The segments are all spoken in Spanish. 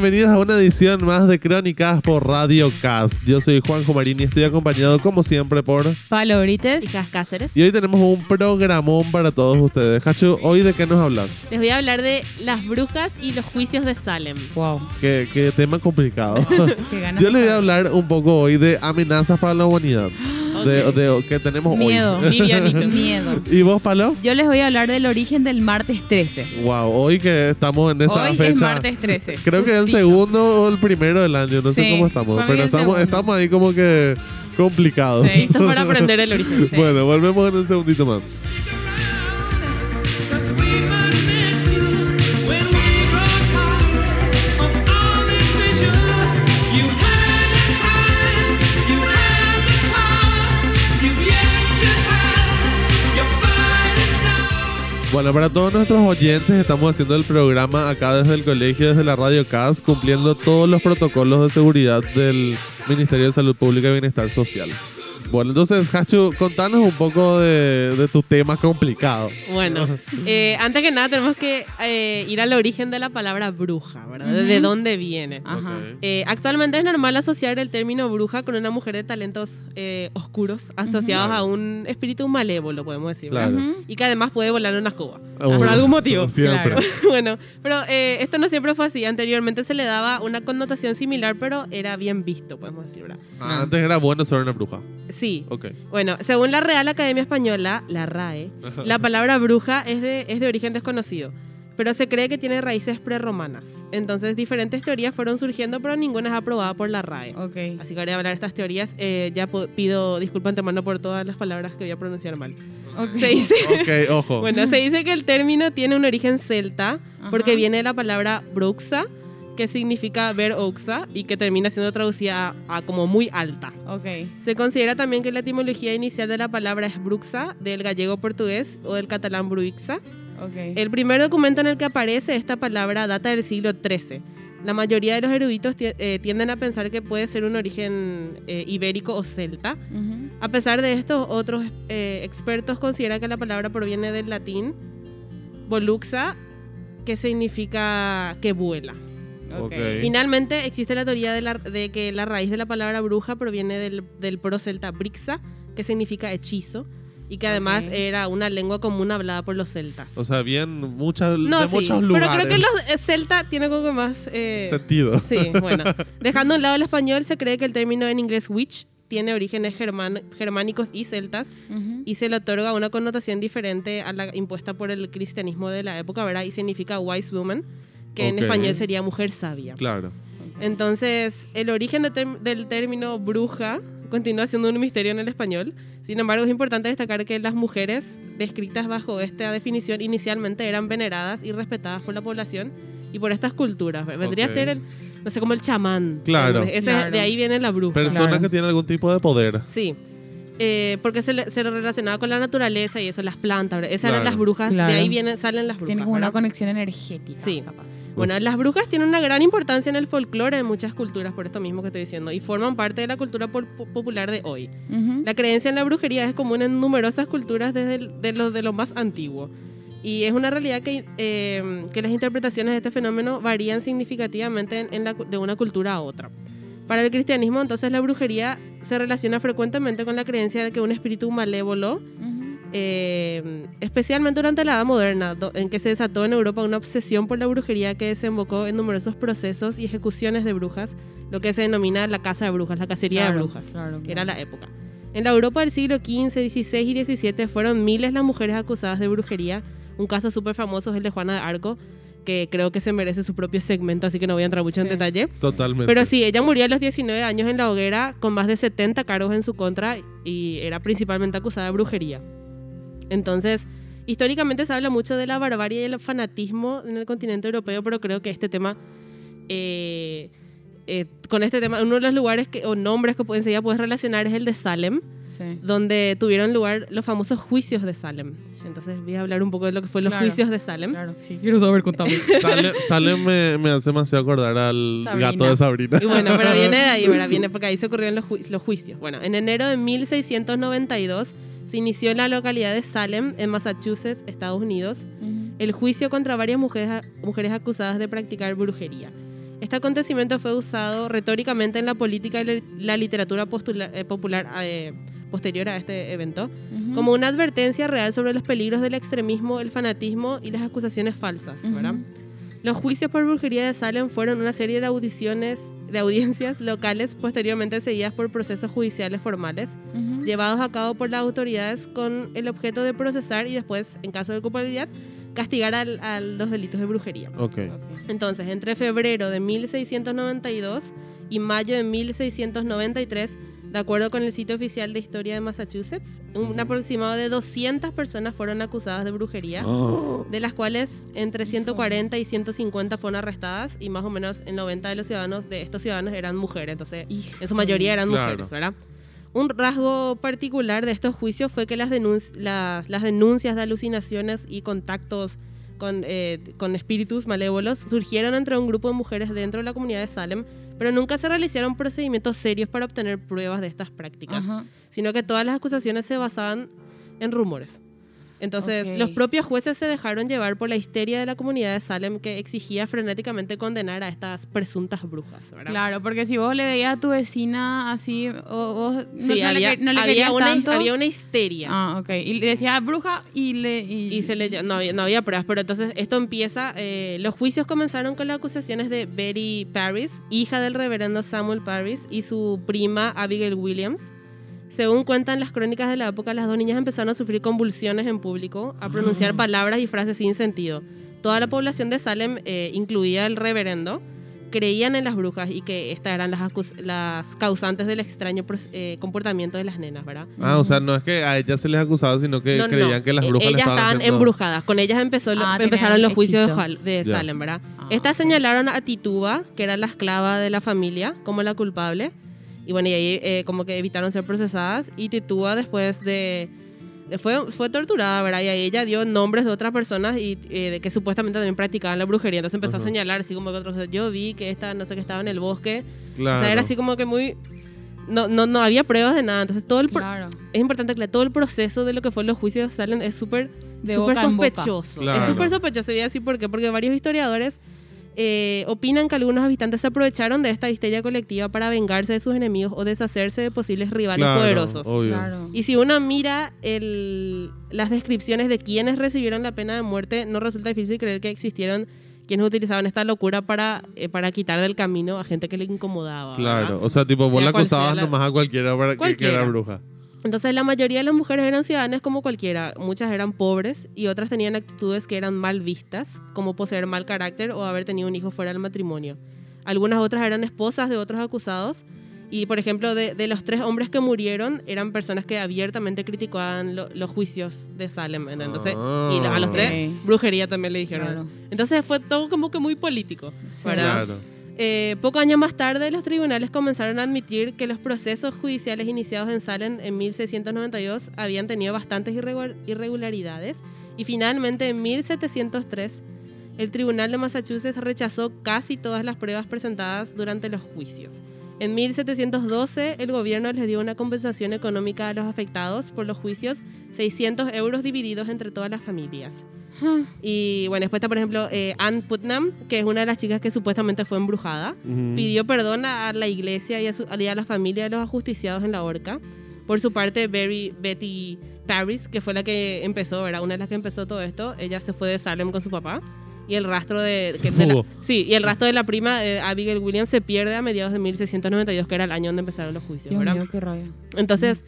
bienvenidos a una edición más de Crónicas por Radio Cast. Yo soy Juanjo Marín y estoy acompañado como siempre por... Palo Brites. Hijas Cáceres. Y hoy tenemos un programón para todos ustedes. Hachu, ¿hoy de qué nos hablas? Les voy a hablar de las brujas y los juicios de Salem. Wow. Qué, qué tema complicado. Qué ganas Yo les voy a hablar un poco hoy de amenazas para la humanidad. De, de- que tenemos Miedo. hoy. Miedo. ¿Y vos, Palo? Yo les voy a hablar del origen del martes 13. Wow, hoy que estamos en esa Hoy fecha. es martes 13. Creo que es el segundo o el primero del año, no sé cómo estamos. Pero estamos, estamos ahí como que complicados. Sí. Listos para aprender el origen. Sí. Bueno, volvemos en un segundito más. Bueno, para todos nuestros oyentes, estamos haciendo el programa acá desde el colegio, desde la Radio CAS, cumpliendo todos los protocolos de seguridad del Ministerio de Salud Pública y Bienestar Social. Bueno, entonces, Hachu, contanos un poco de, de tu tema complicado. Bueno, eh, antes que nada tenemos que eh, ir al origen de la palabra bruja, ¿verdad? De- ¿De Ujú. dónde viene? Ajá. Eh, actualmente es normal asociar el término bruja con una mujer de talentos eh, oscuros asociados a un espíritu malévolo, podemos decir. ¿verdad? Claro. Y que además puede volar en una escoba. Ah, por algún motivo. Siempre. Claro. bueno, pero eh, esto no siempre fue así. Anteriormente se le daba una connotación similar, pero era bien visto, podemos decir, ¿verdad? Ah, antes era bueno ser una bruja. Sí. Ok. Bueno, según la Real Academia Española, la RAE, la palabra bruja es de, es de origen desconocido, pero se cree que tiene raíces prerromanas. Entonces, diferentes teorías fueron surgiendo, pero ninguna es aprobada por la RAE. Ok. Así que ahora voy a hablar de estas teorías. eh, ya pido disculpa antemano por todas las palabras que voy a pronunciar mal. Ok. Se dice, Ok, ojo. bueno, se dice que el término tiene un origen celta, porque Ajá. viene de la palabra bruxa, que significa ver oxa, y que termina siendo traducida a- a como muy alta. Ok. Se considera también que la etimología inicial de la palabra es bruxa, del gallego portugués o del catalán bruixa. Ok. El primer documento en el que aparece esta palabra data del siglo XIII. La mayoría de los eruditos eh, tienden a pensar que puede ser un origen eh, ibérico o celta. Ujú. A pesar de esto, otros eh, expertos consideran que la palabra proviene del latín voluxa, que significa que vuela. Ok. Ok. Finalmente, existe la teoría de, la- de que la raíz de la palabra bruja proviene del, del procelta brixa, que significa hechizo, y que además Ok. era una lengua común hablada por los celtas. O sea, bien muchas, no, de sí, muchos pero lugares. creo que los eh, celta tiene como que más... eh, Sentido. sí, bueno. Dejando a un lado el español, se cree que el término en inglés witch tiene orígenes german- germánicos y celtas, Ujú. y se le otorga una connotación diferente a la impuesta por el cristianismo de la época, ¿verdad? Y significa wise woman, que en Ok. español sería mujer sabia. Claro. Entonces, el origen de term- del término bruja continúa siendo un misterio en el español. Sin embargo, es importante destacar que las mujeres descritas bajo esta definición inicialmente eran veneradas y respetadas por la población y por estas culturas. Vendría Ok. a ser, el, no sé, como el chamán. Claro. Ese- Claro. De ahí viene la bruja. Personas Claro. que tienen algún tipo de poder. Sí. Eh, porque se, le- se relacionaba con la naturaleza y eso, las plantas. ¿verdad? Esas Claro. eran las brujas, Claro. de ahí vienen, salen las brujas. Tiene como una ¿verdad? conexión energética. Sí. Capaz. Bueno, las brujas tienen una gran importancia en el folclore de muchas culturas, por esto mismo que estoy diciendo, y forman parte de la cultura popular de hoy. Ujú. La creencia en la brujería es común en numerosas culturas desde el- de lo, de lo más antiguo. Y es una realidad que, eh, que las interpretaciones de este fenómeno varían significativamente en, en la de una cultura a otra. Para el cristianismo, entonces, la brujería se relaciona frecuentemente con la creencia de que un espíritu malévolo Ujú. eh, especialmente durante la Edad Moderna, en que se desató en Europa una obsesión por la brujería que desembocó en numerosos procesos y ejecuciones de brujas, lo que se denomina la caza de brujas, la cacería Claro, de brujas, claro, que era la época. En la Europa del siglo XV, XVI y XVII fueron miles las mujeres acusadas de brujería. Un caso súper famoso es el de Juana de Arco, que creo que se merece su propio segmento, así que no voy a entrar mucho en detalle. Totalmente. Pero sí, ella murió a los 19 años en la hoguera con más de 70 cargos en su contra y era principalmente acusada de brujería. Entonces, históricamente se habla mucho de la barbarie y el fanatismo en el continente europeo, pero creo que este tema, eh, eh, con este tema, uno de los lugares que, o nombres que pueden enseguida puedes relacionar es el de Salem, Sí. donde tuvieron lugar los famosos juicios de Salem. Entonces voy a hablar un poco de lo que fue los juicios de Salem. Claro, sí. Quiero saber, contame. Sale, sale me, me hace demasiado acordar al Sabrina. gato de Sabrina. Y bueno, pero viene de ahí, ¿verdad? Viene porque ahí se ocurrieron los, ju- los juicios. Bueno, en enero de 1692 se inició en la localidad de Salem, en Massachusetts, Estados Unidos, el juicio contra varias mujeres, mujeres acusadas de practicar brujería. Este acontecimiento fue usado retóricamente en la política y la- literatura postula- eh, popular eh, posterior a este evento, como una advertencia real sobre los peligros del extremismo, el fanatismo y las acusaciones falsas. Los juicios por brujería de Salem fueron una serie de audiciones, de audiencias locales posteriormente seguidas por procesos judiciales formales, Ujú. llevados a cabo por las autoridades con el objeto de procesar y después, en caso de culpabilidad, castigar al- a los delitos de brujería. Ok. Ok. Entonces, entre febrero de 1692 y mayo de 1693, de acuerdo con el sitio oficial de historia de Massachusetts, un aproximado de 200 personas fueron acusadas de brujería, Oh. de las cuales entre 140 y 150 fueron arrestadas y más o menos el 90 de los ciudadanos de estos ciudadanos eran mujeres, entonces Hijo en su mayoría eran Claro. mujeres, ¿verdad? Un rasgo particular de estos juicios fue que las, denunci- las, las denuncias de alucinaciones y contactos con, eh, con espíritus malévolos surgieron entre un grupo de mujeres dentro de la comunidad de Salem, pero nunca se realizaron procedimientos serios para obtener pruebas de estas prácticas, Ajá. sino que todas las acusaciones se basaban en rumores. Entonces, los propios jueces se dejaron llevar por la histeria de la comunidad de Salem que exigía frenéticamente condenar a estas presuntas brujas. ¿verdad? Claro, porque si vos le veías a tu vecina así, o vos no, Sí, no había, le, no le había querías una, tanto. había una histeria. Ah, ok. Y le decía bruja y le... Y, Y se le, no, había, no había pruebas, pero entonces esto empieza, eh, los juicios comenzaron con las acusaciones de Betty Paris, hija del reverendo Samuel Paris, y su prima Abigail Williams. Según cuentan las crónicas de la época, las dos niñas empezaron a sufrir convulsiones en público, a pronunciar palabras y frases sin sentido. Toda la población de Salem, eh, incluida el reverendo, creían en las brujas y que estas eran las, las causantes del extraño eh, comportamiento de las nenas, ¿verdad? Ah, o sea, no es que a ellas se les acusaba, sino que No, no, creían que las e- brujas le Ellas estaban embrujadas. Con ellas empezó lo- Ah, empezaron los juicios de, de. Salem, ¿verdad? Ah, Estas señalaron a Tituba, que era la esclava de la familia, como la culpable. Y bueno, y ahí eh, como que evitaron ser procesadas. Y Tituba después de... de- Fue, fue torturada, ¿verdad? Y ahí ella dio nombres de otras personas y eh, de que supuestamente también practicaban la brujería. Entonces empezó Ajá. a señalar así como que otros... Yo vi que esta, no sé, que estaba en el bosque. Claro. O sea, era así como que muy... No, no, no había pruebas de nada. Entonces todo el... Claro. es importante que todo el proceso de lo que fue los juicios de Salem es súper súper sospechoso. Claro. Es súper sospechoso. Y así por qué? Porque varios historiadores eh, opinan que algunos habitantes se aprovecharon de esta histeria colectiva para vengarse de sus enemigos o deshacerse de posibles rivales Claro, poderosos. obvio. Claro. Y si uno mira el- las descripciones de quienes recibieron la pena de muerte, no resulta difícil creer que existieron quienes utilizaban esta locura para, eh, para quitar del camino a gente que le incomodaba. Claro, ¿verdad? o sea, tipo, vos Sea la acusabas la- nomás a cualquiera para que- que, Cualquiera. era bruja. Entonces la mayoría de las mujeres eran ciudadanas como cualquiera. Muchas eran pobres y otras tenían actitudes que eran mal vistas, como poseer mal carácter o haber tenido un hijo fuera del matrimonio. Algunas otras eran esposas de otros acusados. Y por ejemplo, de, de los tres hombres que murieron, eran personas que abiertamente criticaban lo- los juicios de Salem. Entonces, y a los tres, Ok. brujería también le dijeron. Claro. Entonces fue todo como que muy político. Sí. Claro. Eh, poco años más tarde, los tribunales comenzaron a admitir que los procesos judiciales iniciados en Salem en 1692 habían tenido bastantes irregu- irregularidades y finalmente en 1703 el Tribunal de Massachusetts rechazó casi todas las pruebas presentadas durante los juicios. En 1712 el gobierno les dio una compensación económica a los afectados por los juicios, 600 euros divididos entre todas las familias. Y bueno, después está, por ejemplo, eh, Ann Putnam, que es una de las chicas que supuestamente fue embrujada. Ujú. Pidió perdón a la iglesia y a, su- y a la familia de los ajusticiados en la horca. Por su parte, Berry- Betty Paris, que fue la que empezó, ¿verdad? Una de las que empezó todo esto, ella se fue de Salem con su papá. Y el rastro de... Se que- de la- sí, y el rastro de la prima, eh, Abigail Williams, se pierde a mediados de 1692, que era el año donde empezaron los juicios, Dios ¿verdad? mío, qué rabia. Entonces,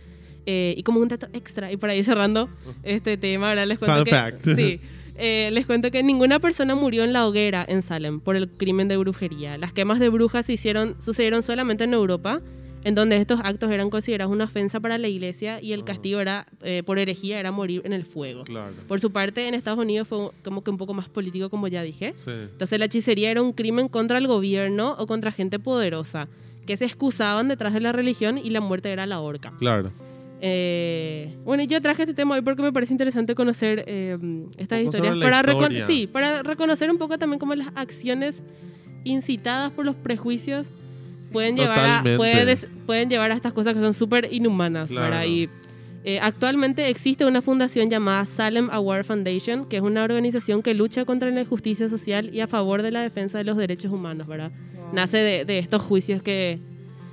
eh, y como un dato extra, y por ahí cerrando este tema, ahora les cuento Fun que... fact. Sí, eh, les cuento que ninguna persona murió en la hoguera en Salem por el crimen de brujería. Las quemas de brujas se hicieron, sucedieron solamente en Europa, en donde estos actos eran considerados una ofensa para la iglesia y el castigo era, eh, por herejía era morir en el fuego. Claro. Por su parte, en Estados Unidos fue como que un poco más político, como ya dije. Sí. Entonces la hechicería era un crimen contra el gobierno o contra gente poderosa, que se excusaban detrás de la religión y la muerte era la horca. Claro. Eh, bueno, yo traje este tema hoy porque me parece interesante conocer eh, estas historias para, recon- historia. sí, para reconocer un poco también cómo las acciones incitadas por los prejuicios pueden llevar, a, puedes- pueden llevar a estas cosas que son súper inhumanas. Claro. Y eh, actualmente existe una fundación llamada Salem Aware Foundation, que es una organización que lucha contra la injusticia social y a favor de la defensa de los derechos humanos, ¿verdad? nace de, de estos juicios que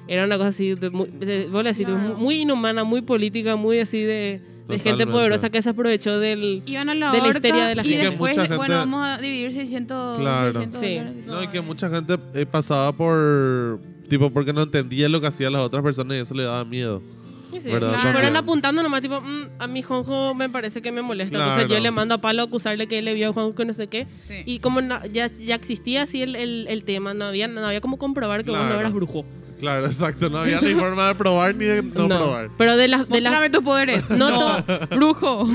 era una cosa así, de, muy, de- vuelvo a decir, Claro. muy, muy inhumana, muy política, muy así de, de gente poderosa que se aprovechó del... Iban a la, de la histeria de la y gente. Después, mucha gente- bueno, vamos a dividir 600, Claro. 600 Sí. dólares. No, y que mucha gente eh, pasaba por. Tipo, porque no entendía lo que hacían las otras personas y eso le daba miedo. Sí, sí. ¿Verdad? Y También. fueron apuntando nomás, tipo, "Mm, a mi Juanjo me parece que me molesta. Entonces Claro. yo le mando a Palo a acusarle que él le vio a Juanjo que no sé qué. Sí. Y como no- ya, ya existía así el, el, el tema, no había, no había como comprobar que vos Claro. no eras brujo. Claro, exacto. No había ni forma de probar ni de no, probar. Pero de las, de las tus poderes. No No, brujo.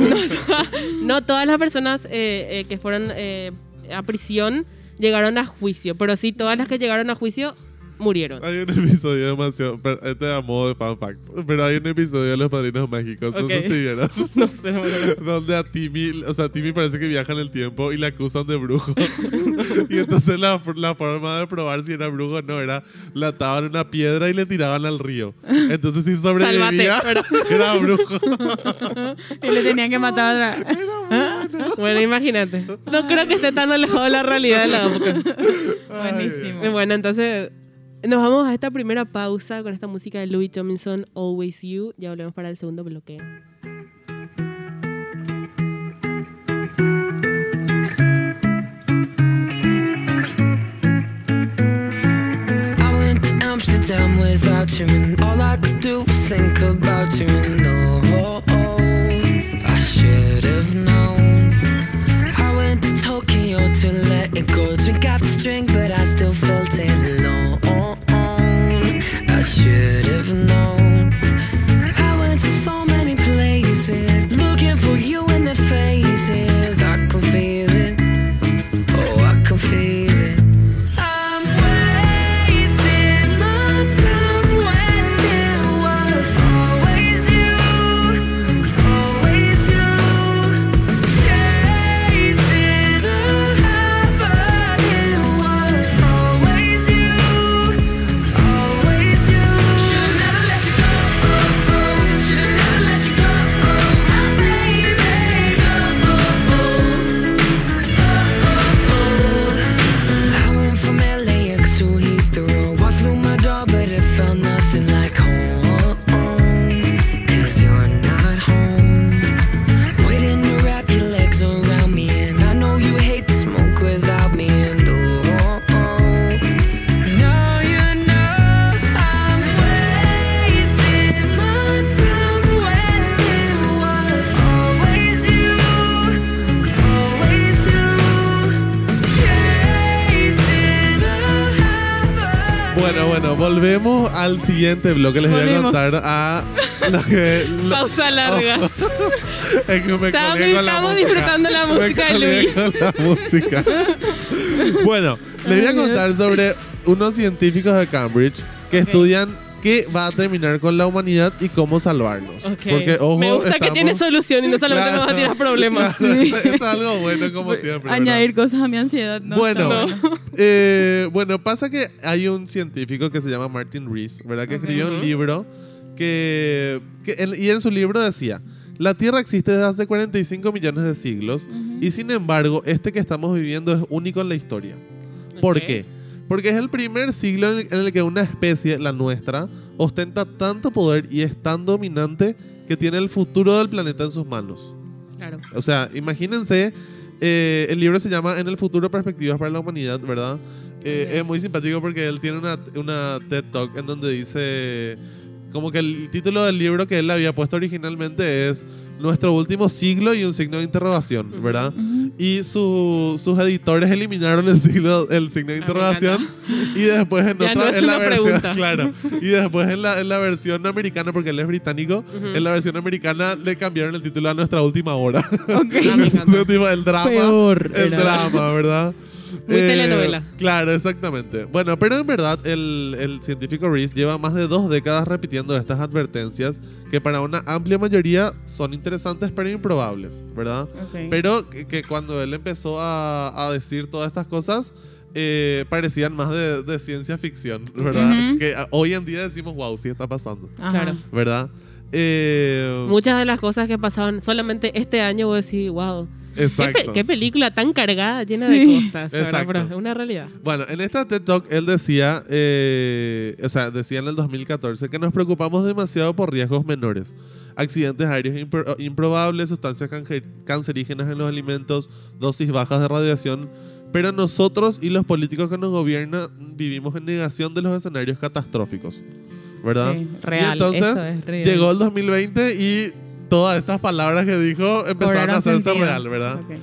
no todas las personas eh, eh, que fueron eh, a prisión llegaron a juicio, pero sí todas las que llegaron a juicio murieron. Hay un episodio demasiado. pero Este es a modo de fan fact. Pero hay un episodio de Los Padrinos Mágicos. No sé si vieron. No sé, no me. Donde a Timmy, o sea, Timmy parece que viaja en el tiempo y le acusan de brujo. y entonces la, la forma de probar si era brujo o no era la ataban en una piedra y le tiraban al río. Entonces si sobrevivía, Salvate, era brujo. y le tenían que matar otra vez. Bueno, imagínate. No creo que esté tan alejado de la realidad de la época. Buenísimo. Bueno, entonces nos vamos a esta primera pausa con esta música de Louis Tomlinson, Always You. Ya volvemos para el segundo bloque. I went to Amsterdam without you, and all I could do was think about you. And oh, I should have known. I went to Tokyo to let it go, drink after drink, siguiente bloque. Les voy a contar a lo que. lo- Pausa larga. Es que me Estamos- colgué con la estamos música. disfrutando la Me música de colgué Luis. con la música. bueno, les voy a contar sobre unos científicos de Cambridge que estudian qué va a terminar con la humanidad y cómo salvarnos. Ok. Porque, ojo, Me gusta que estamos- tiene solución y no solamente Claro, nos va a tirar problemas. claro, eso es algo bueno, como siempre. ¿verdad? Añadir cosas a mi ansiedad. No, bueno, está eh, bueno, pasa que hay un científico que se llama Martin Rees, ¿verdad? Que Ok. escribió un libro que, que en- y en su libro decía, la Tierra existe desde hace 45 millones de siglos y sin embargo, este que estamos viviendo es único en la historia. ¿Por Ok. qué? Porque es el primer siglo en el, en el que una especie, la nuestra, ostenta tanto poder y es tan dominante que tiene el futuro del planeta en sus manos. Claro. O sea, imagínense, eh, el libro se llama En el futuro, perspectivas para la humanidad, ¿verdad? Eh, es muy simpático porque él tiene una, una TED Talk en donde dice, como que el título del libro que él había puesto originalmente es Nuestro último siglo y un signo de interrogación. ¿verdad? Y su- sus editores eliminaron el, siglo, el signo de Ah, interrogación y después en otra, no en la versión, pregunta. claro, y después en la, en la versión americana, porque él es británico, Ujú. en la versión americana le cambiaron el título a Nuestra última hora. Entonces, tipo, el drama. Peor El era. drama, ¿verdad? Eh, Muy telenovela. Claro, exactamente. Bueno, pero en verdad el, el científico Rees lleva más de dos décadas repitiendo estas advertencias que para una amplia mayoría son interesantes pero improbables, ¿verdad? Pero que, que cuando él empezó a, a decir todas estas cosas, eh, parecían más de, de ciencia ficción, ¿verdad? Que hoy en día decimos, wow, sí está pasando. Claro. ¿verdad? Eh, Muchas de las cosas que pasaban solamente este año, vos decís, wow. ¿Qué, Exacto. pe- qué película tan cargada, llena Sí. de cosas. Exacto. Pero es una realidad. Bueno, en esta TED Talk él decía, eh, o sea, decía en el 2014 que nos preocupamos demasiado por riesgos menores. Accidentes aéreos impro- improbables, sustancias cancerígenas en los alimentos, dosis bajas de radiación. Pero nosotros y los políticos que nos gobiernan vivimos en negación de los escenarios catastróficos. ¿Verdad? Sí, real. y entonces eso es real. llegó el 2020 y todas estas palabras que dijo empezaron a hacerse sentido. real, ¿verdad? Ok.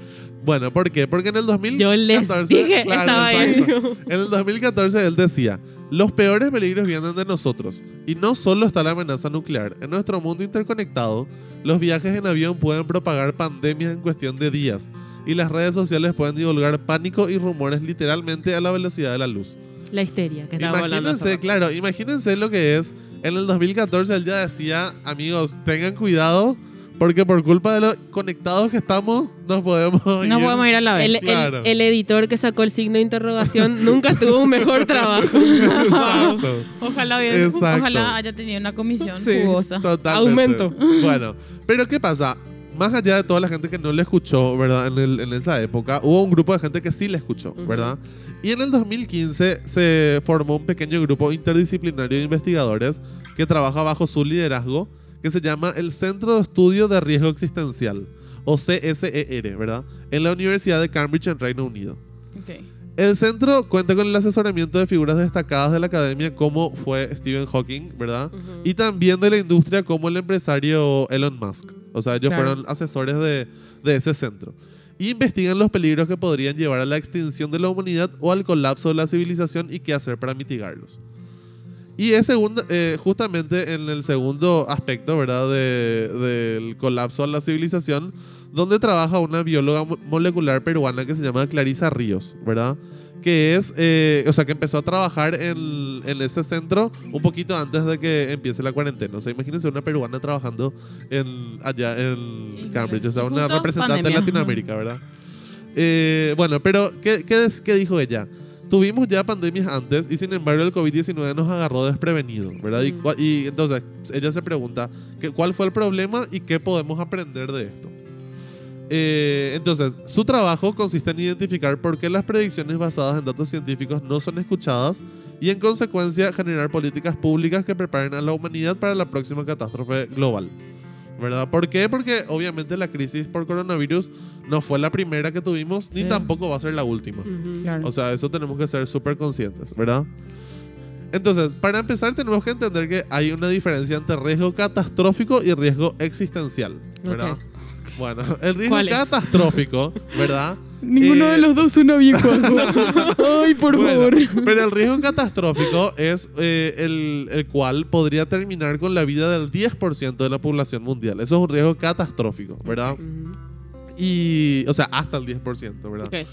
Bueno, ¿por qué? Porque en el 2014... Yo les dije, estaba ahí. En el 2014 él decía, los peores peligros vienen de nosotros. Y no solo está la amenaza nuclear. En nuestro mundo interconectado, los viajes en avión pueden propagar pandemias en cuestión de días. Y las redes sociales pueden divulgar pánico y rumores literalmente a la velocidad de la luz. La histeria que hace Imagínense, claro, imagínense lo que es. En el 2014 él ya decía, amigos, tengan cuidado porque por culpa de lo conectados que estamos, nos podemos ir. No podemos ir a la vez. El, el- Claro. el editor que sacó el signo de interrogación nunca tuvo un mejor trabajo. Exacto. Ojalá, hubiera- Exacto. ojalá haya tenido una comisión Sí. jugosa. Totalmente. Aumento. Bueno, pero ¿qué pasa? Más allá de toda la gente que no le escuchó, ¿verdad? En, el- en esa época, hubo un grupo de gente que sí le escuchó. ¿verdad? Y en el 2015 se formó un pequeño grupo interdisciplinario de investigadores que trabaja bajo su liderazgo, que se llama el Centro de Estudio de Riesgo Existencial, o CSER, ¿verdad? En la Universidad de Cambridge, en Reino Unido. Ok. El centro cuenta con el asesoramiento de figuras destacadas de la academia como fue Stephen Hawking, ¿verdad? Ujú. Y también de la industria como el empresario Elon Musk. O sea, ellos Claro. fueron asesores de, de ese centro. Y investigan los peligros que podrían llevar a la extinción de la humanidad o al colapso de la civilización y qué hacer para mitigarlos. Y es segunda- eh, justamente en el segundo aspecto, ¿verdad? De- del colapso de la civilización, donde trabaja una bióloga mo- molecular peruana que se llama Clarisa Ríos, ¿verdad? Que es, eh, o sea, que empezó a trabajar en, en ese centro un poquito antes de que empiece la cuarentena. O sea, imagínense una peruana trabajando en, allá en Cambridge, o sea, una representante de pandemia. Latinoamérica, ¿verdad? Eh, bueno, pero ¿qué, qué, dijo ella? Tuvimos ya pandemias antes y sin embargo el COVID-19 nos agarró desprevenido, ¿verdad? Y, Mm. y entonces ella se pregunta, ¿qué- ¿cuál fue el problema y qué podemos aprender de esto? Eh, entonces, su trabajo consiste en identificar por qué las predicciones basadas en datos científicos no son escuchadas y en consecuencia generar políticas públicas que preparen a la humanidad para la próxima catástrofe global. ¿Verdad? ¿Por qué? Porque obviamente la crisis por coronavirus no fue la primera que tuvimos ni tampoco va a ser la última. Claro. O sea, eso tenemos que ser súper conscientes, ¿verdad? Entonces, para empezar tenemos que entender que hay una diferencia entre riesgo catastrófico y riesgo existencial, ¿verdad? Bueno, el riesgo catastrófico, ¿verdad? Ninguno Eh, de los dos suena bien. Ay, por Bueno, favor. Pero el riesgo catastrófico es eh, el, el cual podría terminar con la vida del 10% de la población mundial. Eso es un riesgo catastrófico, ¿verdad? Y, o sea, hasta el 10%, ¿verdad? Ok.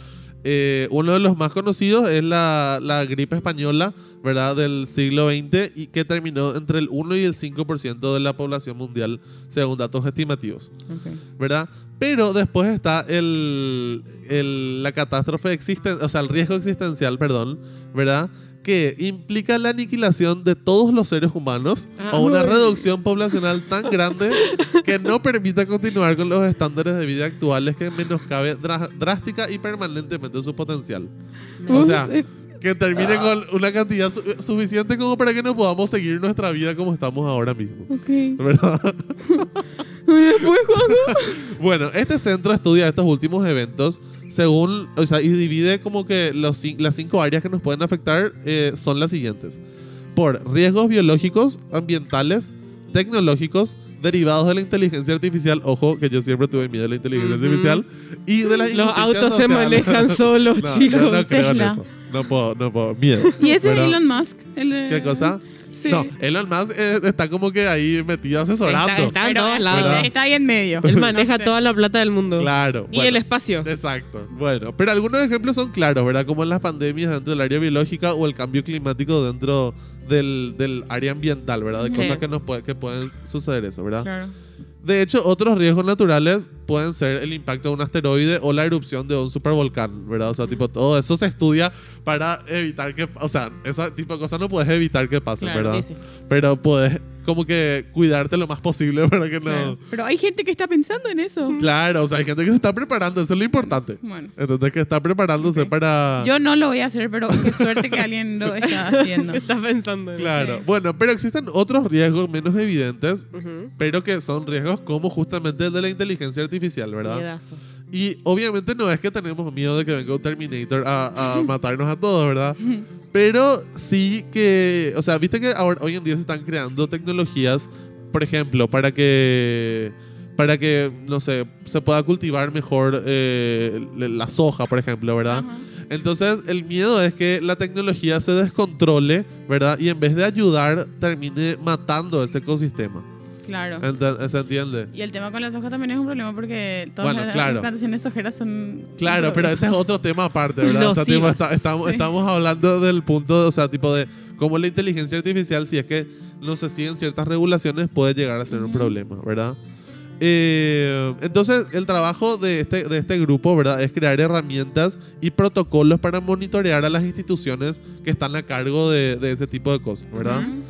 Eh, uno de los más conocidos es la, la gripe española, ¿verdad? Del siglo XX y que terminó entre el 1 y el 5% de la población mundial, según datos estimativos, ¿verdad? Pero después está el, el- la catástrofe existen, o sea, el riesgo existencial, perdón, ¿verdad? Que implica la aniquilación de todos los seres humanos Ah. o una Uy. reducción poblacional tan grande que no permita continuar con los estándares de vida actuales que menoscabe drástica y permanentemente su potencial. O sea, que termine con una cantidad su- suficiente como para que no podamos seguir nuestra vida como estamos ahora mismo. Ok. ¿Verdad? Después. Bueno, este centro estudia estos últimos eventos según, o sea, y divide como que los, las cinco áreas que nos pueden afectar eh, son las siguientes. Por riesgos biológicos, ambientales, tecnológicos, derivados de la inteligencia artificial, ojo, que yo siempre tuve miedo de la inteligencia Ujú. artificial, y de las Los autos se manejan solos, No, chicos. yo no creo en Tesla. eso. No puedo, no puedo. Miedo. Y ese es ¿Verdad? Elon Musk. el de- ¿Qué cosa? Sí. No, Elon Musk eh, está como que ahí metido asesorando. Está, está en Pero todos está- lados. está ahí en medio. Él maneja No sé. toda la plata del mundo. Claro. Y bueno. el espacio. Exacto. Bueno, pero algunos ejemplos son claros, ¿verdad? Como en las pandemias dentro del área biológica o el cambio climático dentro del, del área ambiental, ¿verdad? De Sí. cosas que, nos puede- que pueden suceder eso, ¿verdad? Claro. De hecho, otros riesgos naturales pueden ser el impacto de un asteroide o la erupción de un supervolcán, ¿verdad? O sea, tipo, todo eso se estudia para evitar que, o sea, ese tipo de cosas no puedes evitar que pasen, Claro, ¿verdad? sí, sí. Pero puedes como que cuidarte lo más posible para que no... Pero hay gente que está pensando en eso. Claro, o sea, hay gente que se está preparando, eso es lo importante. Bueno. Entonces, que está preparándose Ok. para... Yo no lo voy a hacer, pero qué suerte que alguien lo está haciendo. Estás pensando en Claro, Sí. bueno, pero existen otros riesgos menos evidentes, Ujú. pero que son riesgos como justamente el de la inteligencia artificial, ¿verdad? Miedazo. Y obviamente no es que tenemos miedo de que venga un Terminator a, a matarnos a todos, ¿verdad? Pero sí que, o sea, viste que ahora, hoy en día se están creando tecnologías, por ejemplo, para que, para que, no sé, se pueda cultivar mejor eh, la soja, por ejemplo, ¿verdad? Ajá. Entonces, el miedo es que la tecnología se descontrole, ¿verdad? Y en vez de ayudar, termine matando ese ecosistema. Claro. Ent- ¿Se entiende? Y el tema con las hojas también es un problema porque todas Bueno, las claro. plantaciones sojeras son... Claro, pero ese es otro tema aparte, ¿verdad? O sea, tipo, está- estamos, Sí. estamos hablando del punto, o sea, tipo de cómo la inteligencia artificial, si es que no se siguen ciertas regulaciones, puede llegar a ser un problema, ¿verdad? Eh, entonces, el trabajo de este, de este grupo, ¿verdad? Es crear herramientas y protocolos para monitorear a las instituciones que están a cargo de, de ese tipo de cosas, ¿verdad? Ujú.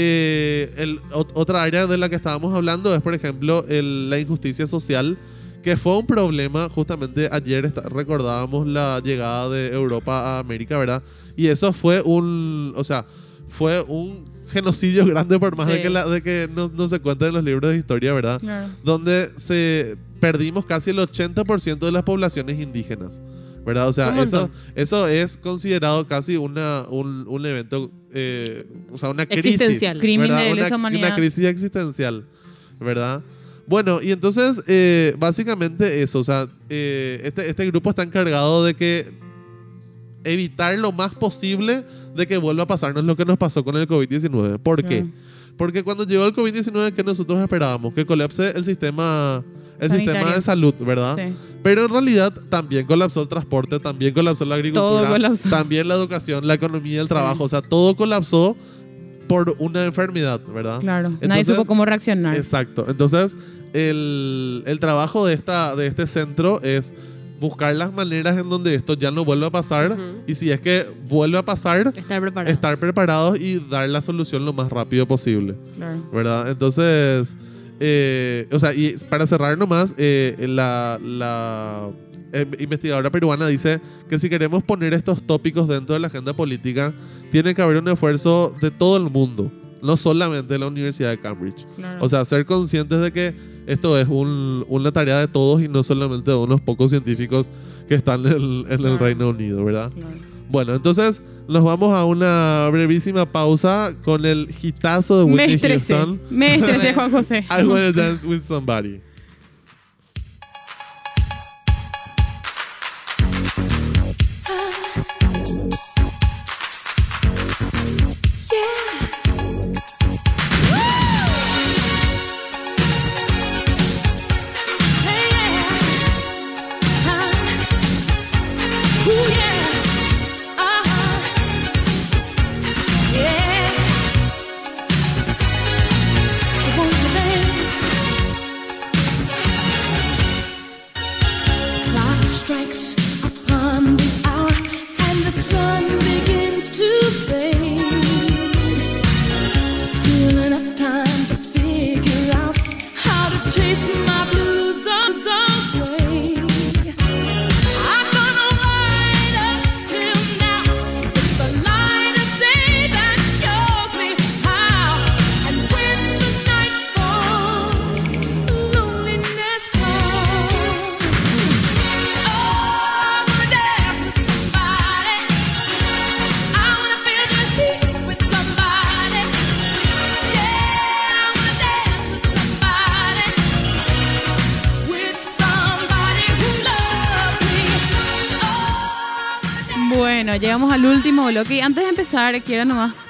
Eh, el, ot- otra área de la que estábamos hablando es, por ejemplo, el- la injusticia social, que fue un problema. Justamente ayer esta- recordábamos la llegada de Europa a América, ¿verdad? Y eso fue un, o sea, fue un genocidio grande por más de Sí. que, la- de que no, no se cuenta en los libros de historia, ¿verdad? Donde se perdimos casi el 80% de las poblaciones indígenas. ¿Verdad? O sea, eso, eso es considerado casi una, un, un evento, eh, o sea, una crisis. Existencial. Crimen ¿verdad? de una, crisis existencial, ¿verdad? Bueno, y entonces, eh, básicamente eso, o sea, eh, este, este grupo está encargado de que evitar lo más posible de que vuelva a pasarnos lo que nos pasó con el COVID-19. ¿Por qué? Porque cuando llegó el COVID-19, ¿qué nosotros esperábamos? Que colapse el sistema, el sistema de salud, ¿verdad? Sí. Pero en realidad también colapsó el transporte, también colapsó la agricultura, Todo colapsó. también la educación, la economía, el Sí. trabajo, o sea, todo colapsó por una enfermedad, ¿verdad? Claro. Nadie Entonces- supo cómo reaccionar. Exacto. Entonces, el, el trabajo de, esta, de este centro es buscar las maneras en donde esto ya no vuelva a pasar Ujú. y si es que vuelve a pasar, Estar preparado. estar preparados y dar la solución lo más rápido posible. Claro. ¿verdad? Entonces, eh, o sea, y para cerrar nomás, eh, la, la eh, investigadora peruana dice que si queremos poner estos tópicos dentro de la agenda política, tiene que haber un esfuerzo de todo el mundo, no solamente de la Universidad de Cambridge. claro. O sea, ser conscientes de que esto es un- una tarea de todos y no solamente de unos pocos científicos que están en el, en el Claro. Reino Unido, ¿verdad? Claro. Bueno, entonces nos vamos a una brevísima pausa con el hitazo de Me Whitney estresé. Houston. Me estresé, Juan José. I wanna dance with somebody. Llegamos al último bloque y antes de empezar quiero nomás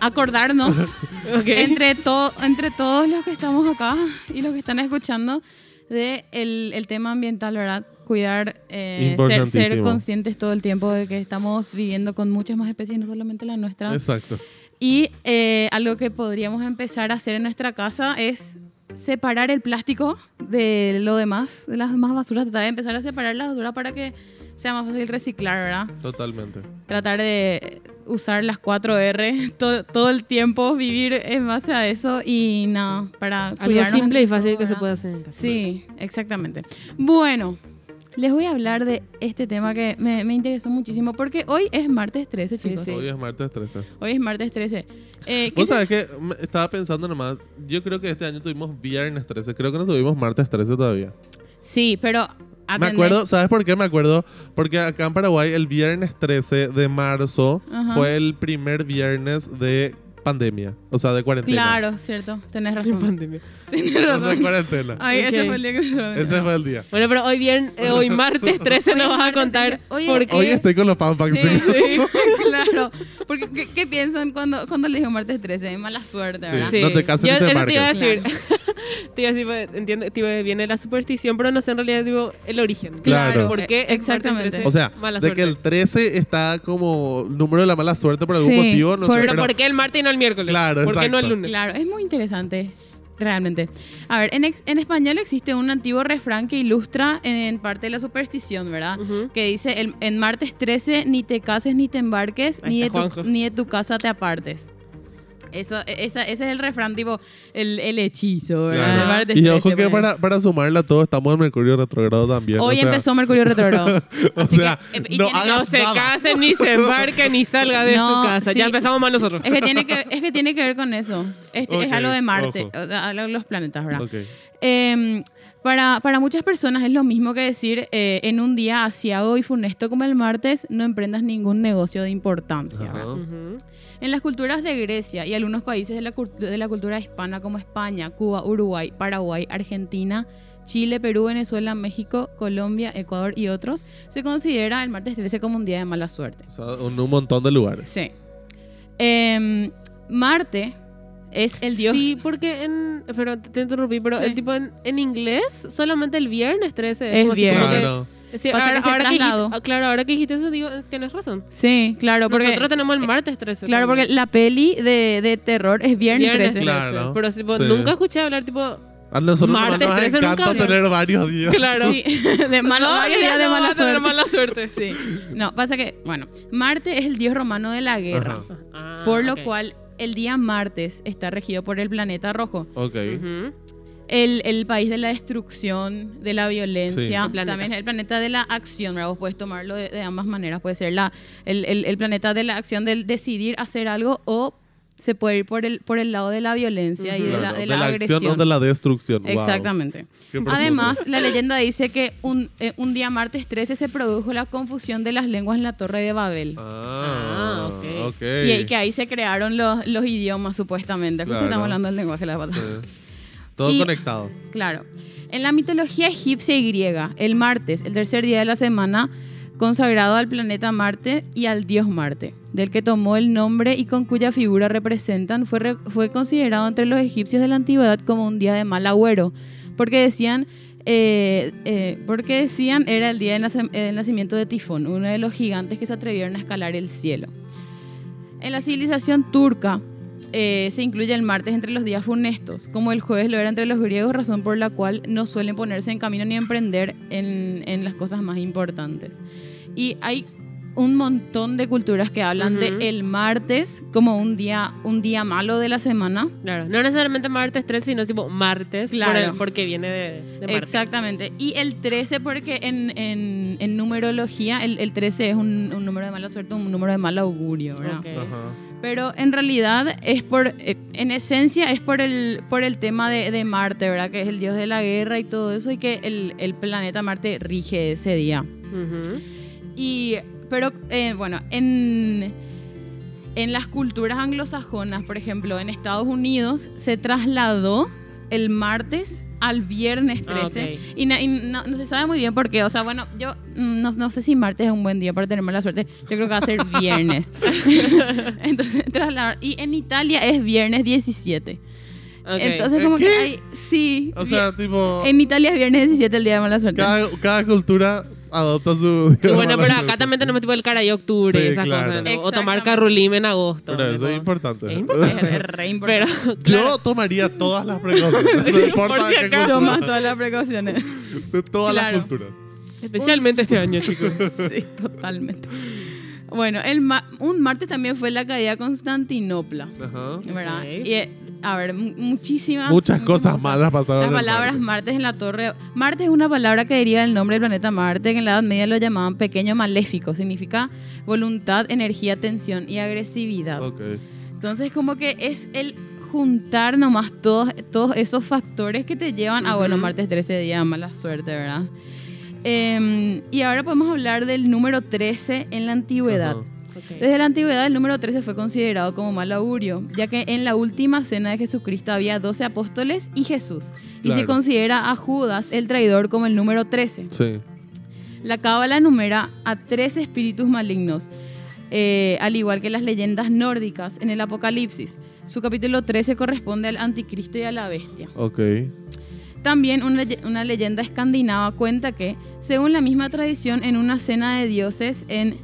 acordarnos Ok. entre, to- entre todos los que estamos acá y los que están escuchando de el, el tema ambiental, ¿verdad? Cuidar, eh, ser, ser conscientes todo el tiempo de que estamos viviendo con muchas más especies, no solamente la nuestra. Exacto. Y eh, algo que podríamos empezar a hacer en nuestra casa es separar el plástico de lo demás, de las demás basuras, tratar de empezar a separar la basura para que sea más fácil reciclar, ¿verdad? Totalmente. Tratar de, usar las 4R to- todo el tiempo, vivir en base a eso y nada, para Algo simple y fácil que se puede hacer en casa. Sí, exactamente. Bueno, les voy a hablar de este tema que me, me interesó muchísimo porque hoy es martes 13, Sí, chicos. sí. Hoy es martes 13. Hoy es martes 13. Eh, ¿qué Vos sabés que estaba pensando nomás, yo creo que este año tuvimos viernes 13, creo que no tuvimos martes 13 todavía. Sí, pero... Me acuerdo, ¿sabes por qué me acuerdo? Porque acá en Paraguay el viernes 13 de marzo Ajá. fue el primer viernes de pandemia, o sea, de cuarentena. Claro, cierto, tenés razón. Pandemia. tenés O sea, de razón. cuarentena. Ay, ese Ok. fue el día que me Ese fue el día. Bueno, pero hoy, bien, eh, hoy martes 13 Hoy nos vas a contar 13. Hoy por qué. Hoy estoy con los pan Sí, sí, claro. Porque, ¿qué, qué piensan cuando, cuando les digo martes 13? Mala suerte, ¿verdad? Sí. No te cases Yo ni te eso te iba a decir. te iba entiendo, tipo, viene la superstición, pero no sé en realidad tipo, el origen. Claro. ¿Por qué? Eh, exactamente. O sea, Mala de suerte. que el 13 está como número de la mala suerte por algún Sí, motivo, no por- sé, Pero, pero ¿por qué el martes y no el miércoles? Claro, ¿Por qué no el lunes? Claro, es muy interesante, realmente. A ver, en, ex- en español existe un antiguo refrán que ilustra en parte de la superstición, ¿verdad? Ujú. Que dice, el- en martes 13 ni te cases ni te embarques, ni de, tu, ni de tu casa te apartes. Eso, e- esa- ese es el refrán, tipo, el, el hechizo, ¿verdad? Claro. El martes Y 13, ojo que ponele. para, para sumarla todo, estamos en Mercurio retrogrado también. Hoy o sea, empezó Mercurio retrógrado. O Así sea, que, eh, y no tiene que- No se nada. case, ni se embarque, ni salga de No, su casa. sí. Ya empezamos mal nosotros. Es que tiene que, es que, tiene que ver con eso. Es, es algo de Marte, ojo. o sea, algo de los planetas, ¿verdad? Ok. Eh, para, para muchas personas es lo mismo que decir eh, en un día asiago y funesto como el martes, no emprendas ningún negocio de importancia. ¿verdad? Ujú. En las culturas de Grecia y algunos países de la, cult- de la cultura hispana como España, Cuba, Uruguay, Paraguay, Argentina, Chile, Perú, Venezuela, México, Colombia, Ecuador y otros, se considera el martes 13 como un día de mala suerte. O sea, un, un montón de lugares. Sí. Em, Marte es el dios. Sí, porque en. Pero te interrumpí, pero Sí. el tipo en, en inglés, solamente el viernes 13 Es como viernes. Claro. es decir, ahora, que se ahora que dijiste, trasladó. ah, claro, ahora que dijiste eso, digo, eh, tienes razón. Sí, claro, porque. Nosotros tenemos el martes 13. Claro, porque la peli de, de terror es viernes, 13. Claro. Pero tipo, Sí. nunca escuché hablar, tipo. A nosotros Martes nos 13 nunca encanta hablé. tener varios días. Claro. Sí, de mala, varios días de mala suerte. mala suerte. Sí. No, pasa que, bueno, Marte es el dios romano de la guerra, Ajá. Ah, por lo cual el día martes está regido por el planeta rojo. Ok. El, el país de la destrucción, de la violencia, Sí. El planeta. también es el planeta de la acción, ¿verdad? Vos puedes tomarlo de, de ambas maneras. Puede ser la, el, el- el planeta de la acción del decidir hacer algo o se puede ir por el, por el lado de la violencia y de la, Claro, de la agresión. acción o de la destrucción. Exactamente. Además, la leyenda dice que un, eh, un día martes 13 se produjo la confusión de las lenguas en la Torre de Babel. Ah, Ah, ok. ok. Y, y que ahí se crearon los, los idiomas, supuestamente. Justo Claro. estamos hablando del lenguaje la pasada. Sí. Todo Y- conectado. Claro. En la mitología egipcia y griega, el martes, el tercer día de la semana, consagrado al planeta Marte y al dios Marte, del que tomó el nombre y con cuya figura representan, fue, fue considerado entre los egipcios de la antigüedad como un día de mal agüero, porque decían, eh, eh, porque decían era el día eh, del nacimiento de Tifón, uno de los gigantes que se atrevieron a escalar el cielo. En la civilización turca eh, se incluye el martes entre los días funestos, como el jueves lo era entre los griegos, razón por la cual no suelen ponerse en camino ni emprender en, en las cosas más importantes. Y hay un montón de culturas que hablan Ujú. de el martes como un día, un día malo de la semana. Claro, no necesariamente martes 13, sino tipo martes, por Claro. el- porque viene de, de Marte. Exactamente. Y el 13 porque en, en- en numerología el, el 13 es un, un número de mala suerte, un número de mal augurio, ¿verdad? Pero en realidad es por, eh, en esencia es por el, por el tema de, de Marte, ¿verdad? Que es el dios de la guerra y todo eso y que el, el planeta Marte rige ese día. Y, pero eh, bueno, en, en las culturas anglosajonas, por ejemplo, en Estados Unidos se trasladó el martes al viernes Ah, 13 ok. y, na- y no, no se sabe muy bien por qué. O sea, bueno, yo mm, no, no sé si martes es un buen día para tener mala suerte. Yo creo que va a ser viernes. Entonces, trasladar. Y en Italia es viernes 17. Ok. Entonces, como ¿Qué? que hay. Sí. O sea, tipo, en Italia es viernes 17 el día de mala suerte. cada, cada cultura adopta su... Y bueno, pero acá también tenemos tipo el caray octubre Sí, y esas claro. cosas. ¿no? O tomar carrulim en agosto. Pero eso es importante. Es importante. Es, re importante. Pero, Yo tomaría todas las precauciones. No Sí, importa por si qué acaso. cultura. Toma todas las precauciones. De todas Claro. las culturas. especialmente este año, chicos. sí, totalmente. Bueno, el ma- un martes también fue la caída de Constantinopla, Ajá. ¿verdad? Ok. Y, eh, a ver, mu- muchísimas... Muchas cosas malas pasaron. Las palabras martes. martes en la torre. Marte es una palabra que deriva del nombre del planeta Marte, que en la Edad Media lo llamaban pequeño maléfico. Significa voluntad, energía, tensión y agresividad. Ok. Entonces, como que es el juntar nomás todos, todos esos factores que te llevan a, bueno, martes 13 día, mala suerte, ¿verdad? Em, y ahora podemos hablar del número 13 en la antigüedad. Ok. Desde la antigüedad el número 13 fue considerado como mal augurio, ya que en la última cena de Jesucristo había 12 apóstoles y Jesús. Y se considera a Judas el traidor como el número 13. Sí. La cábala enumera a tres espíritus malignos, eh, al igual que las leyendas nórdicas en el Apocalipsis. Su capítulo 13 corresponde al anticristo y a la bestia. Ok. También una leyenda escandinava cuenta que, según la misma tradición, en una cena de dioses en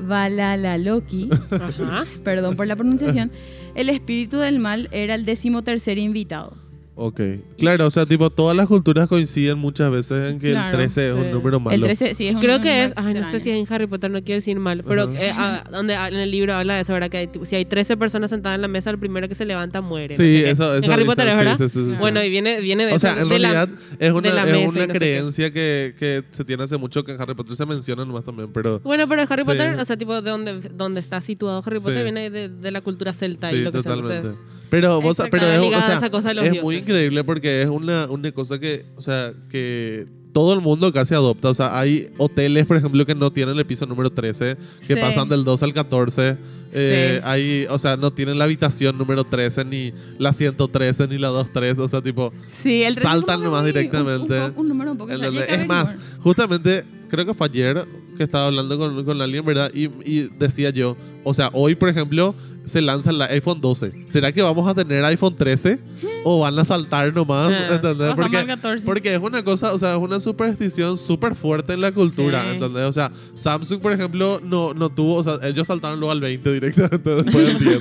Valalaloki, Ajá. perdón por la pronunciación, el espíritu del mal era el decimotercer invitado. Ok. Claro, o sea, tipo, todas las culturas coinciden muchas veces en que Claro, el 13 es sí. un número malo. El 13 sí es un Creo que número es, ay, no sé extraño. si es en Harry Potter, no quiero decir mal, pero Ajá. eh, ah, donde ah, en el libro habla de eso, ¿verdad? Que hay, tipo, si hay 13 personas sentadas en la mesa, el primero que se levanta muere. no Sí, sé qué. eso, eso En Harry Potter, ¿verdad? sí, sí, sí, sí. Bueno, y viene, viene de O sea, en de la- realidad es una, la es mesa y una no sé qué. creencia que, que se tiene hace mucho que en Harry Potter se menciona nomás también, pero... Bueno, pero Harry Sí. Potter, o sea, tipo, de donde, donde está situado Harry Potter Sí. viene de, de la cultura celta Sí, y lo que sea. totalmente. Entonces, Pero, vos, Exacto, pero es, o a sea, esa cosa de los es dioses. muy increíble porque es una, una cosa que, o sea, que todo el mundo casi adopta. O sea, hay hoteles, por ejemplo, que no tienen el piso número 13, que Sí. pasan del 2 al 14. Eh, Sí. hay, o sea, no tienen la habitación número 13, ni la 113, ni la 23. O sea, tipo, Sí, el 13 Saltan nomás muy- directamente. Un, un- un número un poco Es más, justamente, creo que fue ayer que estaba hablando con, con alguien, ¿verdad? Y, y decía yo, o sea, hoy, por ejemplo, se lanza el iPhone 12. ¿Será que vamos a tener iPhone 13? ¿O van a saltar nomás? Ah. ¿Entendés? Porque, al 14. porque es una cosa, o sea, es una superstición súper fuerte en la cultura, Sí. ¿entendés? O sea, Samsung, por ejemplo, no, no tuvo, o sea, ellos saltaron luego al 20 directamente después del 10.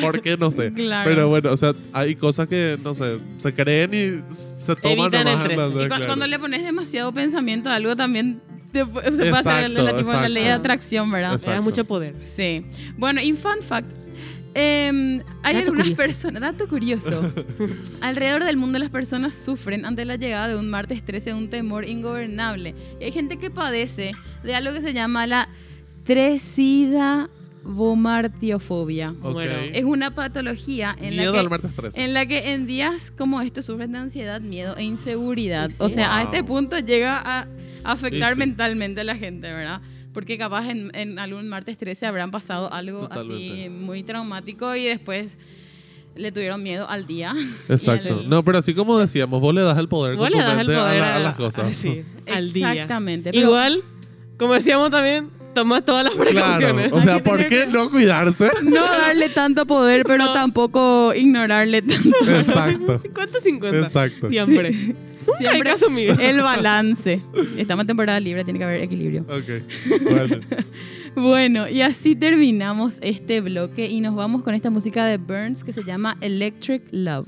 ¿Por qué? No sé. Claro. Pero bueno, o sea, hay cosas que, no sé, se creen y se toman Evitan el nomás, 13. cu- Claro. cuando le pones demasiado pensamiento a algo también te se puede hacer Exacto, la, tipo, la ley de exacto. atracción, ¿verdad? Exacto. me da mucho poder. Sí. Bueno, y fun fact. em, hay Dato algunas curioso. personas, dato curioso. Alrededor del mundo las personas sufren ante la llegada de un martes 13 un temor ingobernable. Y hay gente que padece de algo que se llama la tresida vomartiofobia. Ok. Bueno, Es una patología en Miedo la al que martes 13. en la que en días como estos sufren de ansiedad, miedo e inseguridad. Sí. O sea, a Wow. este punto llega a afectar Sí, sí. mentalmente a la gente, ¿verdad? Porque capaz en, en algún martes 13 habrán pasado algo así Totalmente. muy traumático y después le tuvieron miedo al día. Exacto. Al- No, pero así como decíamos, vos le das el poder vos le das el poder a, la- a a- las cosas. sí, al día. Exactamente. pero- Igual, como decíamos también, toma todas las Claro. precauciones. O Hay sea, ¿por qué no cuidarse? no darle tanto poder, pero No. tampoco ignorarle tanto. Exacto. 50-50. Exacto. Siempre. Nunca hay Siempre que asumir. el balance. Estamos en temporada libre, tiene que haber equilibrio. Ok. Bueno. Bueno, y así terminamos este bloque y nos vamos con esta música de Burns que se llama Electric Love.